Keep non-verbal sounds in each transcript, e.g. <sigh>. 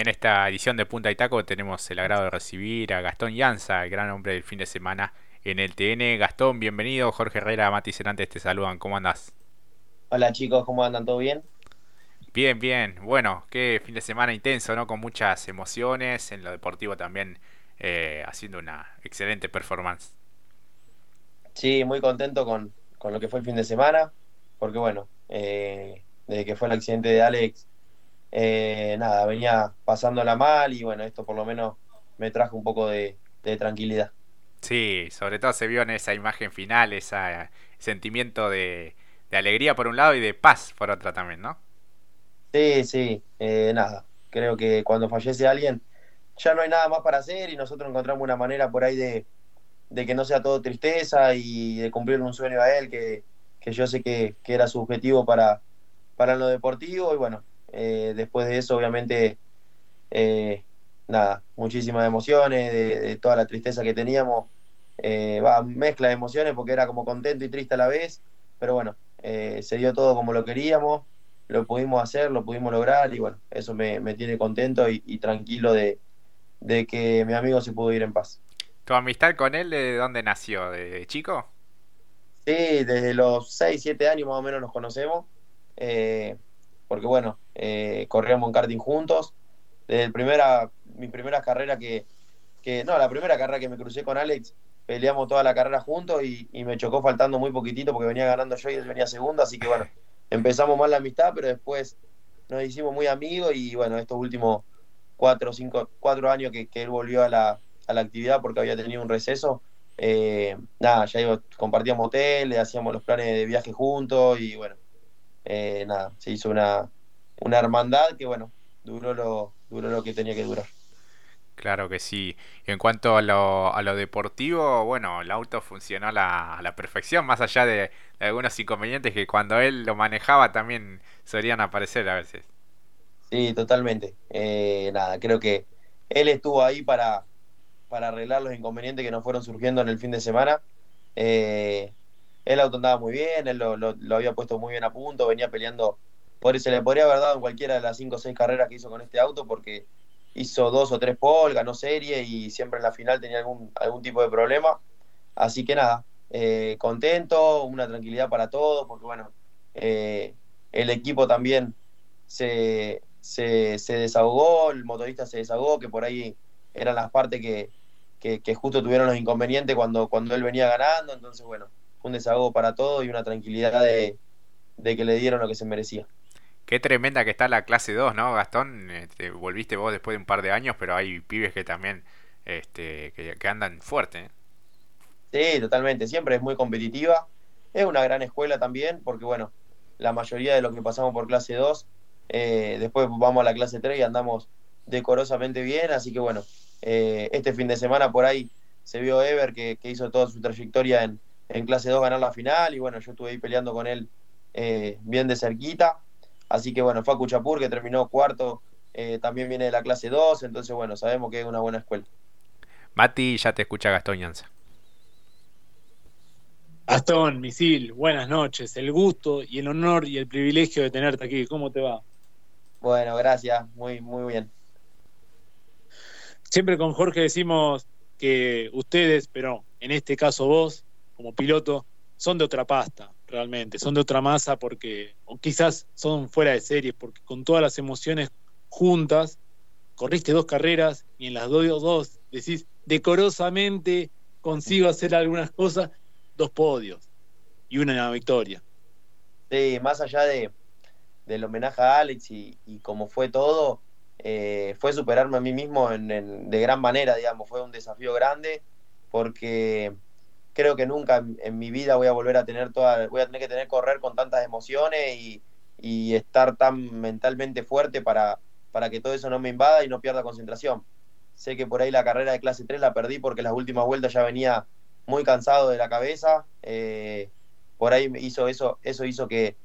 En esta edición de Punta y Taco tenemos el agrado de recibir a Gastón Llanza, el gran hombre del fin de semana en el TN. Gastón, bienvenido. Jorge Herrera, Mati Cerantes te saludan. ¿Cómo andás? Hola chicos, ¿cómo andan? ¿Todo bien? Bien, bien. Bueno, qué fin de semana intenso, ¿no? Con muchas emociones. En lo deportivo también eh, haciendo una excelente performance. Sí, muy contento con, lo que fue el fin de semana. Porque bueno, eh, desde que fue el accidente de Alex, eh, nada, venía pasándola mal y bueno, esto por lo menos me trajo un poco de, tranquilidad. Sí, sobre todo se vio en esa imagen final, ese sentimiento de, alegría por un lado y de paz por otra también, ¿no? Sí, sí, eh, nada, creo que cuando fallece alguien ya no hay nada más para hacer y nosotros encontramos una manera por ahí de, que no sea todo tristeza y de cumplir un sueño a él que, yo sé que, era su objetivo para, para lo deportivo y bueno, eh, después de eso, obviamente, eh, nada, muchísimas emociones, de, toda la tristeza que teníamos. Eh, va, mezcla de emociones porque era como contento y triste a la vez, pero bueno, se dio todo como lo queríamos, lo pudimos hacer, lo pudimos lograr y bueno, eso me, tiene contento y, tranquilo de, que mi amigo se pudo ir en paz. ¿Tu amistad con él de dónde nació? ¿De chico? Sí, desde los 6, 7 años más o menos nos conocemos porque bueno, eh, corríamos en karting juntos. Desde primera, mi primera carrera que, no, la primera carrera que me crucé con Alex, peleamos toda la carrera juntos y, me chocó faltando muy poquitito porque venía ganando yo y él venía segundo, así que bueno, empezamos mal la amistad, pero después nos hicimos muy amigos y bueno, estos últimos cuatro, cinco, cuatro años que, él volvió a la, actividad porque había tenido un receso, eh, nada, ya compartíamos hotel, hacíamos los planes de viaje juntos y bueno, eh, nada, se hizo una, una hermandad que, bueno, duró lo, duró lo que tenía que durar. Claro que sí. en cuanto a lo, a lo deportivo, bueno, el auto funcionó a la, a la perfección, más allá de, algunos inconvenientes que cuando él lo manejaba también solían aparecer a veces. Sí, totalmente. Eh, nada, creo que él estuvo ahí para, para arreglar los inconvenientes que nos fueron surgiendo en el fin de semana. Eh, el auto andaba muy bien, él lo, había puesto muy bien a punto, venía peleando, por se le podría haber dado en cualquiera de las cinco o seis carreras que hizo con este auto, porque hizo dos o tres pole, ganó serie y siempre en la final tenía algún, algún tipo de problema. Así que nada, eh, contento, una tranquilidad para todos, porque bueno, eh, el equipo también se, se, desahogó, el motorista se desahogó, que por ahí eran las partes que, que, justo tuvieron los inconvenientes cuando, cuando él venía ganando, entonces bueno, un desahogo para todo y una tranquilidad de, que le dieron lo que se merecía. Qué tremenda que está la clase 2, ¿no, Gastón? Este, volviste vos después de un par de años, pero hay pibes que también este, que, andan fuerte. ¿eh? Sí, totalmente. Siempre es muy competitiva. Es una gran escuela también, porque bueno, la mayoría de los que pasamos por clase 2, eh, después vamos a la clase 3 y andamos decorosamente bien. Así que bueno, eh, este fin de semana por ahí se vio Ever que hizo toda su trayectoria en, en clase 2 ganar la final y bueno, yo estuve ahí peleando con él eh, bien de cerquita. Así que bueno, Facu Chapur, que terminó cuarto, eh, también viene de la clase 2, entonces bueno, sabemos que es una buena escuela. Mati, ya te escucha Gastón Yanza. Gastón, Misil, buenas noches. El gusto y el honor y el privilegio de tenerte aquí. ¿Cómo te va? Bueno, gracias. Muy, muy bien. Siempre con Jorge decimos que ustedes, pero en este caso vos, como piloto son de otra pasta, realmente, son de otra masa porque, o quizás son fuera de serie, porque con todas las emociones juntas, corriste dos carreras y en las dos, dos decís, decorosamente consigo hacer algunas cosas, dos podios y una victoria. Sí, más allá de, del homenaje a Alex y, y como fue todo, eh, fue superarme a mí mismo de gran manera, digamos, fue un desafío grande porque creo que nunca en, mi vida voy a volver a tener toda, voy a tener que tener correr con tantas emociones y, estar tan mentalmente fuerte para, para que todo eso no me invada y no pierda concentración. Sé que por ahí la carrera de clase 3 la perdí porque las últimas vueltas ya venía muy cansado de la cabeza. Eh, por ahí hizo eso, eso hizo que,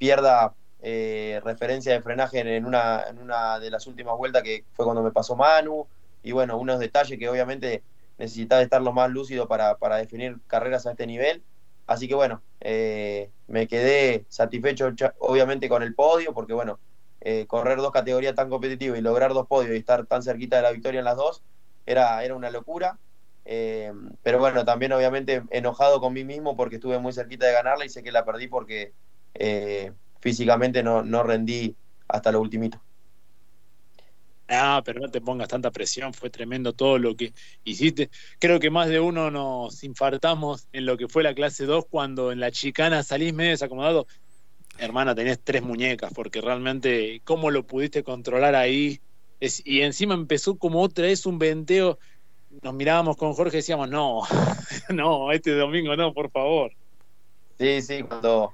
pierda eh, referencia de frenaje en una, en una de las últimas vueltas que fue cuando me pasó Manu. Y bueno, unos detalles que obviamente necesitaba estar lo más lúcido para, definir carreras a este nivel. Así que bueno, eh, me quedé satisfecho obviamente con el podio, porque bueno, eh, correr dos categorías tan competitivas y lograr dos podios y estar tan cerquita de la victoria en las dos, era, era una locura. Eh, pero bueno, también obviamente enojado con mí mismo porque estuve muy cerquita de ganarla y sé que la perdí porque físicamente no, no rendí hasta lo ultimito. Ah, pero no te pongas tanta presión, fue tremendo todo lo que hiciste. Creo que más de uno nos infartamos en lo que fue la clase 2 cuando en la chicana salís medio desacomodado. Hermana, tenés tres muñecas, porque realmente, ¿cómo lo pudiste controlar ahí? Y encima empezó como otra vez un venteo. Nos mirábamos con Jorge y decíamos, no, <laughs> no, este domingo no, por favor. Sí, sí, cuando,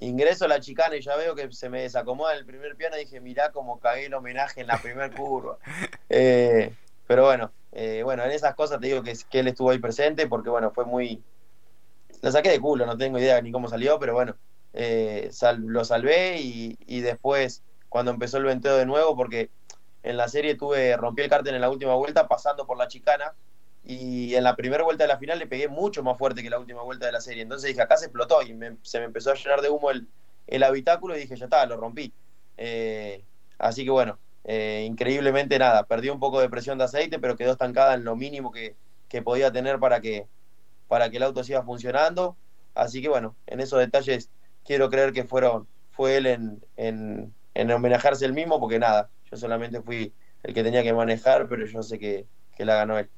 ingreso a la chicana y ya veo que se me desacomoda el primer piano y dije, mirá cómo cagué el homenaje en la primera curva. <laughs> Eh, pero bueno, eh, bueno, en esas cosas te digo que, que, él estuvo ahí presente porque bueno, fue muy... Lo saqué de culo, no tengo idea ni cómo salió, pero bueno, eh, sal, lo salvé y, y, después cuando empezó el venteo de nuevo, porque en la serie tuve, rompí el cártel en la última vuelta pasando por la chicana y en la primera vuelta de la final le pegué mucho más fuerte que la última vuelta de la serie. Entonces dije, acá se explotó y se me empezó a llenar de humo el, el habitáculo y dije, ya está, lo rompí. Eh, así que bueno, eh, increíblemente nada, perdí un poco de presión de aceite, pero quedó estancada en lo mínimo que, que, podía tener para que, para que el auto siga funcionando. Así que bueno, en esos detalles quiero creer que fueron, fue él en, en, en homenajearse el mismo, porque nada, yo solamente fui el que tenía que manejar, pero yo sé que, que la ganó él.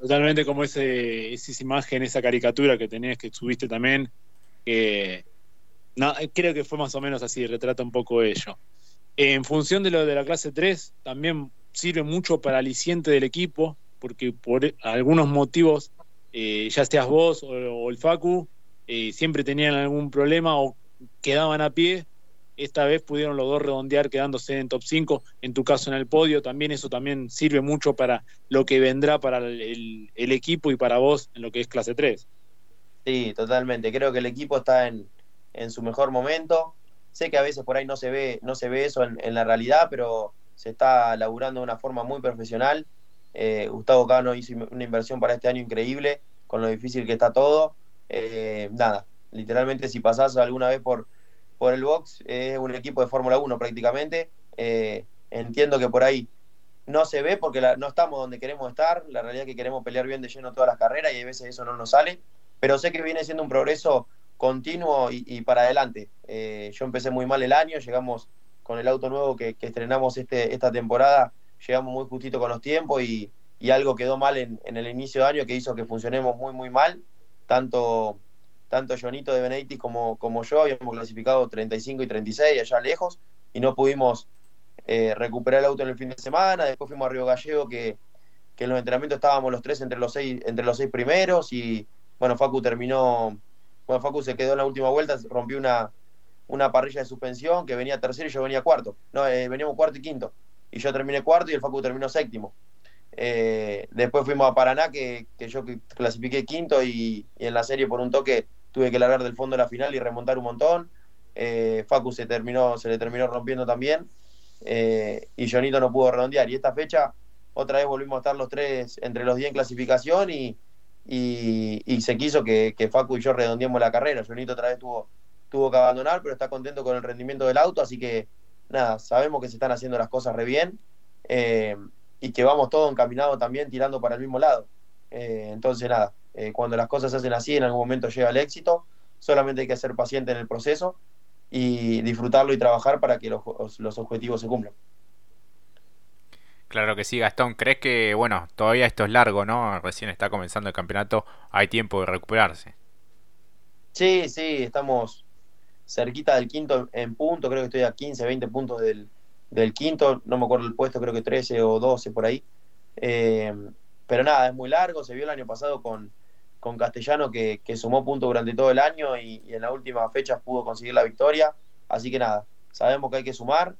Totalmente como ese, esa imagen, esa caricatura que tenés, que subiste también, que no, creo que fue más o menos así, retrata un poco ello. En función de lo de la clase 3, también sirve mucho para aliciente del equipo, porque por algunos motivos, eh, ya seas vos o, el Facu, eh, siempre tenían algún problema o quedaban a pie esta vez pudieron los dos redondear quedándose en top 5, en tu caso en el podio, también eso también sirve mucho para lo que vendrá para el, equipo y para vos en lo que es clase 3. Sí, totalmente, creo que el equipo está en, en, su mejor momento, sé que a veces por ahí no se ve, no se ve eso en, en la realidad, pero se está laburando de una forma muy profesional, eh, Gustavo Cano hizo una inversión para este año increíble, con lo difícil que está todo, eh, nada, literalmente si pasás alguna vez por por el box, es un equipo de Fórmula 1 prácticamente. Eh, entiendo que por ahí no se ve porque no estamos donde queremos estar. La realidad es que queremos pelear bien de lleno todas las carreras y a veces eso no nos sale. Pero sé que viene siendo un progreso continuo y, para adelante. Eh, yo empecé muy mal el año, llegamos con el auto nuevo que, estrenamos este, esta temporada, llegamos muy justito con los tiempos y, y algo quedó mal en, en, el inicio de año que hizo que funcionemos muy, muy mal, tanto tanto Jonito de Benedictis como, como yo habíamos clasificado 35 y 36 allá lejos y no pudimos eh, recuperar el auto en el fin de semana. Después fuimos a Río Gallego que, que en los entrenamientos estábamos los tres entre los seis, entre los seis primeros y bueno, Facu terminó, bueno, Facu se quedó en la última vuelta, rompió una, una parrilla de suspensión que venía tercero y yo venía cuarto. No, eh, veníamos cuarto y quinto. Y yo terminé cuarto y el Facu terminó séptimo. Eh, después fuimos a Paraná, que, que yo clasifiqué quinto y, en la serie por un toque tuve que largar del fondo de la final y remontar un montón. Eh, Facu se, terminó, se le terminó rompiendo también. Eh, y Jonito no pudo redondear. Y esta fecha, otra vez volvimos a estar los tres entre los 10 en clasificación y, y, se quiso que, que, Facu y yo redondeemos la carrera. Jonito otra vez tuvo, tuvo que abandonar, pero está contento con el rendimiento del auto, así que nada, sabemos que se están haciendo las cosas re bien eh, y que vamos todos encaminados también tirando para el mismo lado. Eh, entonces nada, eh, cuando las cosas se hacen así, en algún momento llega el éxito. Solamente hay que ser paciente en el proceso y disfrutarlo y trabajar para que los, los objetivos se cumplan. Claro que sí, Gastón. ¿Crees que, bueno, todavía esto es largo, ¿no? Recién está comenzando el campeonato, hay tiempo de recuperarse. Sí, sí, estamos cerquita del quinto en punto, creo que estoy a 15, 20 puntos del, del quinto, no me acuerdo el puesto, creo que 13 o 12 por ahí. Eh, pero nada, es muy largo, se vio el año pasado con, con Castellano que, que sumó puntos durante todo el año y, y, en la última fecha pudo conseguir la victoria. Así que nada, sabemos que hay que sumar.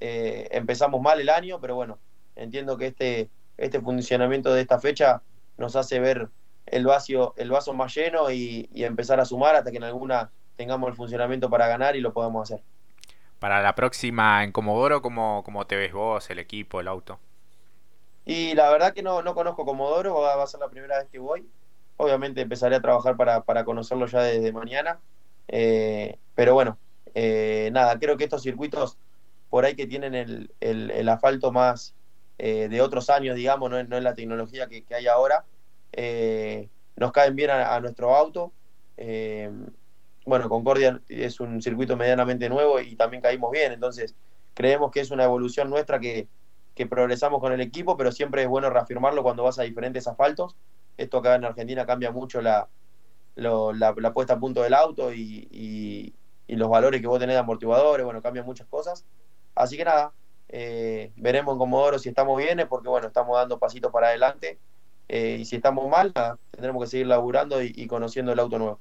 Eh, empezamos mal el año, pero bueno, entiendo que este, este funcionamiento de esta fecha nos hace ver el, vaso, el vaso más lleno y, y, empezar a sumar hasta que en alguna tengamos el funcionamiento para ganar y lo podamos hacer. Para la próxima en Comodoro, ¿cómo, cómo te ves vos, el equipo, el auto? Y la verdad que no, no conozco Comodoro, va a ser la primera vez que voy obviamente empezaré a trabajar para, para conocerlo ya desde mañana. Eh, pero bueno, eh, nada, creo que estos circuitos por ahí que tienen el, el, asfalto más eh, de otros años, digamos, no es, no es la tecnología que, hay ahora, nos caen bien a, nuestro auto. bueno, Concordia es un circuito medianamente nuevo y también caímos bien, entonces creemos que es una evolución nuestra que, que progresamos con el equipo, pero siempre es bueno reafirmarlo cuando vas a diferentes asfaltos. Esto acá en Argentina cambia mucho la, la, puesta a punto del auto y, los valores que vos tenés de amortiguadores, bueno, cambian muchas cosas. Así que nada, eh, veremos en Comodoro si estamos bien, porque bueno, estamos dando pasitos para adelante. Eh, y si estamos mal, tendremos que seguir laburando y, conociendo el auto nuevo.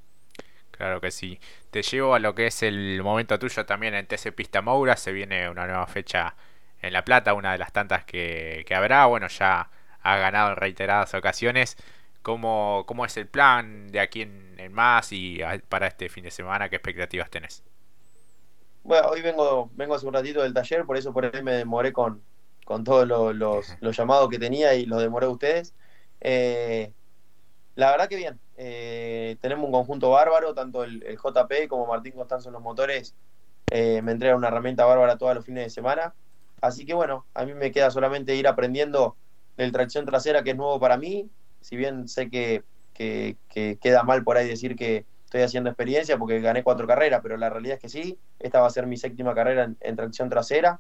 Claro que sí. Te llevo a lo que es el momento tuyo también en TC Pista Moura. Se viene una nueva fecha en La Plata, una de las tantas que habrá. Bueno, ya ha ganado en reiteradas ocasiones. ¿Cómo, cómo es el plan de aquí en, más y para este fin de semana? ¿Qué expectativas tenés? Bueno, hoy vengo, vengo hace un ratito del taller, por eso por ahí me demoré con, con todos los, los, llamados que tenía y los demoré a ustedes. Eh, la verdad que bien, eh, tenemos un conjunto bárbaro, tanto el, JP como Martín Constanzo en los motores eh, me entregan una herramienta bárbara todos los fines de semana. Así que bueno, a mí me queda solamente ir aprendiendo del tracción trasera, que es nuevo para mí, si bien sé que, queda mal por ahí decir que estoy haciendo experiencia porque gané cuatro carreras, pero la realidad es que sí, esta va a ser mi séptima carrera en, tracción trasera.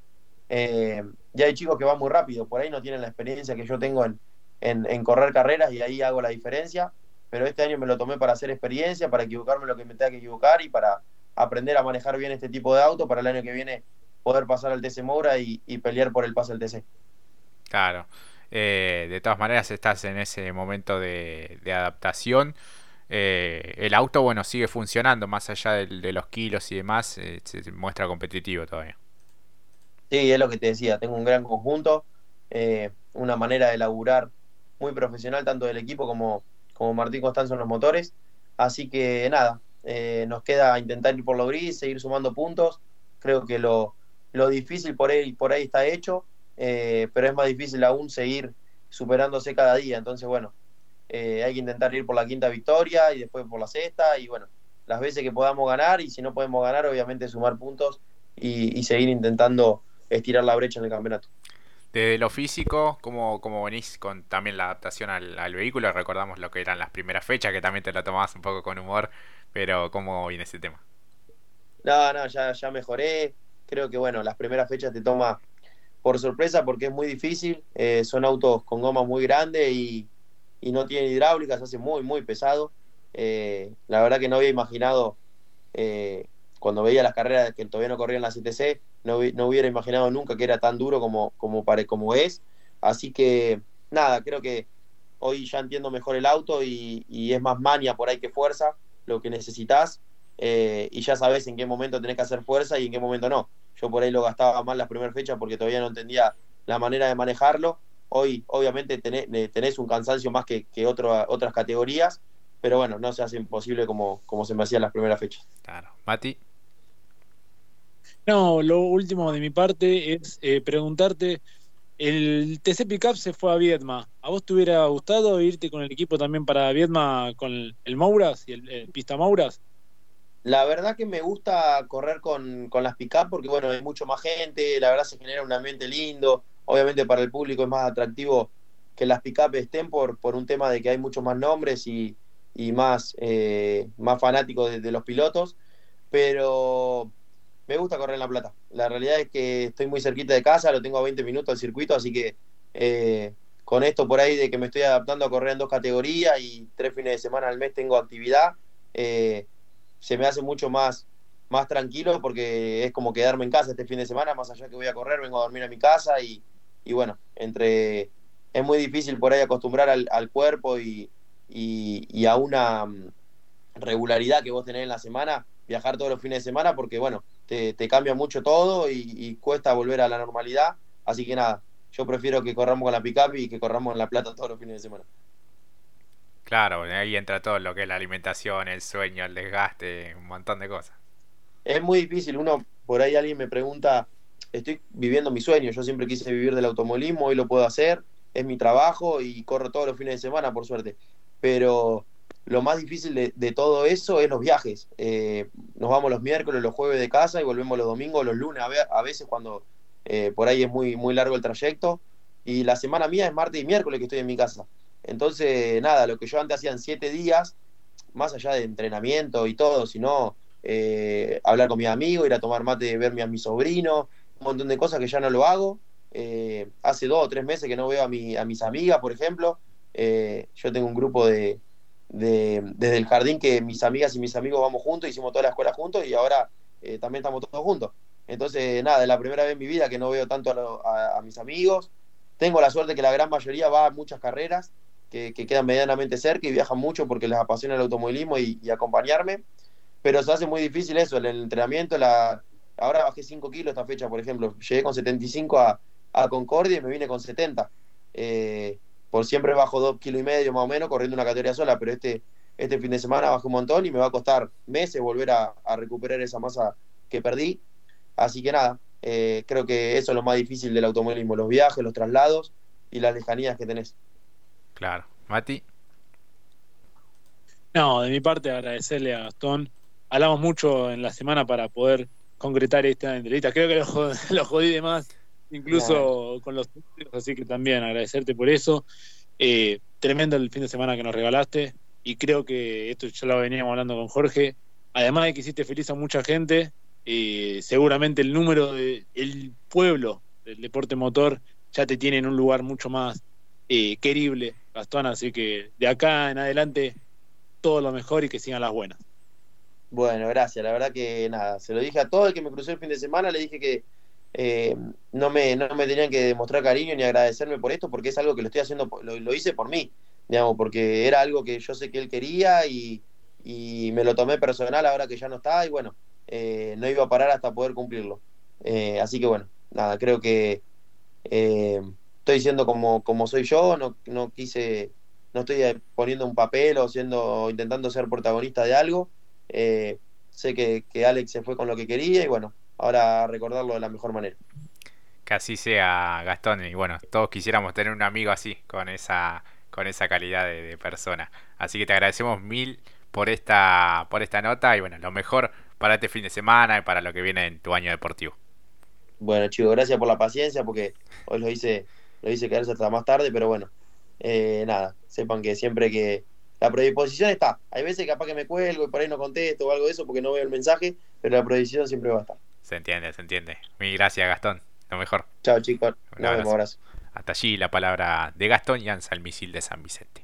Eh, ya hay chicos que van muy rápido, por ahí no tienen la experiencia que yo tengo en, en, correr carreras y ahí hago la diferencia, pero este año me lo tomé para hacer experiencia, para equivocarme lo que me tenga que equivocar y para aprender a manejar bien este tipo de auto para el año que viene poder pasar al TC Moura y, y pelear por el pase al TC. Claro. Eh, de todas maneras estás en ese momento de, adaptación. Eh, el auto, bueno, sigue funcionando, más allá de, los kilos y demás, eh, se muestra competitivo todavía. Sí, es lo que te decía, tengo un gran conjunto, una manera de laburar muy profesional, tanto del equipo como, como Martín Constanzo en los motores. Así que nada, nos queda intentar ir por lo gris, seguir sumando puntos. Creo que lo, lo difícil por ahí, por ahí está hecho eh, pero es más difícil aún seguir superándose cada día. Entonces, bueno, eh, hay que intentar ir por la quinta victoria y después por la sexta y bueno, las veces que podamos ganar y si no podemos ganar, obviamente sumar puntos y, seguir intentando estirar la brecha en el campeonato. Desde lo físico, ¿cómo, cómo venís con también la adaptación al, vehículo? Recordamos lo que eran las primeras fechas, que también te lo tomabas un poco con humor, pero ¿cómo viene ese tema? No, no, ya, ya mejoré. Creo que, bueno, las primeras fechas te toma por sorpresa porque es muy difícil. Eh, son autos con gomas muy grandes y, no tienen hidráulicas, se hace muy, muy pesado. Eh, la verdad que no había imaginado, eh, cuando veía las carreras que todavía no corrían las CTC, no, no, hubiera imaginado nunca que era tan duro como, como, pare, como es. Así que, nada, creo que hoy ya entiendo mejor el auto y, y es más mania por ahí que fuerza lo que necesitas. y ya sabes en qué momento tenés que hacer fuerza y en qué momento no. Yo por ahí lo gastaba mal las primeras fechas porque todavía no entendía la manera de manejarlo. Hoy, obviamente, tenés, tenés un cansancio más que, que otras categorías, pero bueno, no se hace imposible como, como se me hacía en las primeras fechas. Claro. Mati. No, lo último de mi parte es eh, preguntarte, el TC Pickup se fue a Viedma. ¿A vos te hubiera gustado irte con el equipo también para Viedma con el, Mauras y el, Pista Mauras? La verdad que me gusta correr con, con las pick porque bueno, hay mucho más gente, la verdad se genera un ambiente lindo, obviamente para el público es más atractivo que las pick estén por, por un tema de que hay muchos más nombres y, y más, eh, más fanáticos de, los pilotos, pero me gusta correr en La Plata. La realidad es que estoy muy cerquita de casa, lo tengo a 20 minutos al circuito, así que eh, con esto por ahí de que me estoy adaptando a correr en dos categorías y tres fines de semana al mes tengo actividad, eh, se me hace mucho más, más tranquilo porque es como quedarme en casa este fin de semana, más allá que voy a correr, vengo a dormir a mi casa y, y bueno, entre es muy difícil por ahí acostumbrar al, cuerpo y, y, a una mm, regularidad que vos tenés en la semana, viajar todos los fines de semana porque bueno, te, cambia mucho todo y, cuesta volver a la normalidad, así que nada, yo prefiero que corramos con la pickup y que corramos en La Plata todos los fines de semana. Claro, ahí entra todo lo que es la alimentación, el sueño, el desgaste, un montón de cosas. Es muy difícil, uno, por ahí alguien me pregunta, estoy viviendo mi sueño, yo siempre quise vivir del automovilismo, hoy lo puedo hacer, es mi trabajo y corro todos los fines de semana, por suerte. Pero lo más difícil de, todo eso es los viajes. Eh, nos vamos los miércoles, los jueves de casa y volvemos los domingos, los lunes, a, veces cuando eh, por ahí es muy, muy largo el trayecto. Y la semana mía es martes y miércoles que estoy en mi casa. Entonces, nada, lo que yo antes hacía en siete días, más allá de entrenamiento y todo, sino eh, hablar con mis amigos, ir a tomar mate, verme a mi sobrino, un montón de cosas que ya no lo hago. Eh, hace dos o tres meses que no veo a, mi, a mis amigas, por ejemplo. Eh, yo tengo un grupo de, de, desde el jardín que mis amigas y mis amigos vamos juntos, hicimos toda la escuela juntos y ahora eh, también estamos todos juntos. Entonces, nada, es la primera vez en mi vida que no veo tanto a, lo, a, a mis amigos. Tengo la suerte que la gran mayoría va a muchas carreras que, que, quedan medianamente cerca y viajan mucho porque les apasiona el automovilismo y, acompañarme. Pero se hace muy difícil eso, el, el entrenamiento. La... Ahora bajé 5 kilos esta fecha, por ejemplo. Llegué con 75 a, a Concordia y me vine con 70. Eh, por siempre bajo 2 kilos y medio más o menos corriendo una categoría sola, pero este, este fin de semana bajé un montón y me va a costar meses volver a, a recuperar esa masa que perdí. Así que nada, eh, creo que eso es lo más difícil del automovilismo, los viajes, los traslados y las lejanías que tenés. Claro. Mati. No, de mi parte agradecerle a Gastón. Hablamos mucho en la semana para poder concretar esta entrevista. Creo que lo, jod <laughs> lo jodí de más, incluso con los así que también agradecerte por eso. Eh, tremendo el fin de semana que nos regalaste y creo que esto ya lo veníamos hablando con Jorge. Además de que hiciste feliz a mucha gente, eh, seguramente el número del de, pueblo del deporte motor ya te tiene en un lugar mucho más eh, querible, Gastón. Así que de acá en adelante todo lo mejor y que sigan las buenas. Bueno, gracias. La verdad que nada, se lo dije a todo el que me cruzó el fin de semana, le dije que eh, no, me, no me tenían que demostrar cariño ni agradecerme por esto, porque es algo que lo estoy haciendo, lo, lo hice por mí, digamos, porque era algo que yo sé que él quería y, y me lo tomé personal ahora que ya no está y bueno, eh, no iba a parar hasta poder cumplirlo. Eh, así que bueno, nada, creo que eh, estoy siendo como, como soy yo, no, no quise, no estoy poniendo un papel o siendo, intentando ser protagonista de algo. Eh, sé que, que, Alex se fue con lo que quería y bueno, ahora recordarlo de la mejor manera. Que así sea, Gastón, y bueno, todos quisiéramos tener un amigo así, con esa, con esa calidad de, de persona. Así que te agradecemos mil por esta, por esta nota y bueno, lo mejor para este fin de semana y para lo que viene en tu año deportivo. Bueno, chicos, gracias por la paciencia porque hoy lo hice, lo hice quedarse hasta más tarde, pero bueno, eh, nada, sepan que siempre que la predisposición está. Hay veces capaz que me cuelgo y por ahí no contesto o algo de eso porque no veo el mensaje, pero la predisposición siempre va a estar. Se entiende, se entiende. Mil gracias, Gastón. Lo mejor. Chao, chicos. Un abrazo. Hasta allí la palabra de Gastón Yanza, el misil de San Vicente.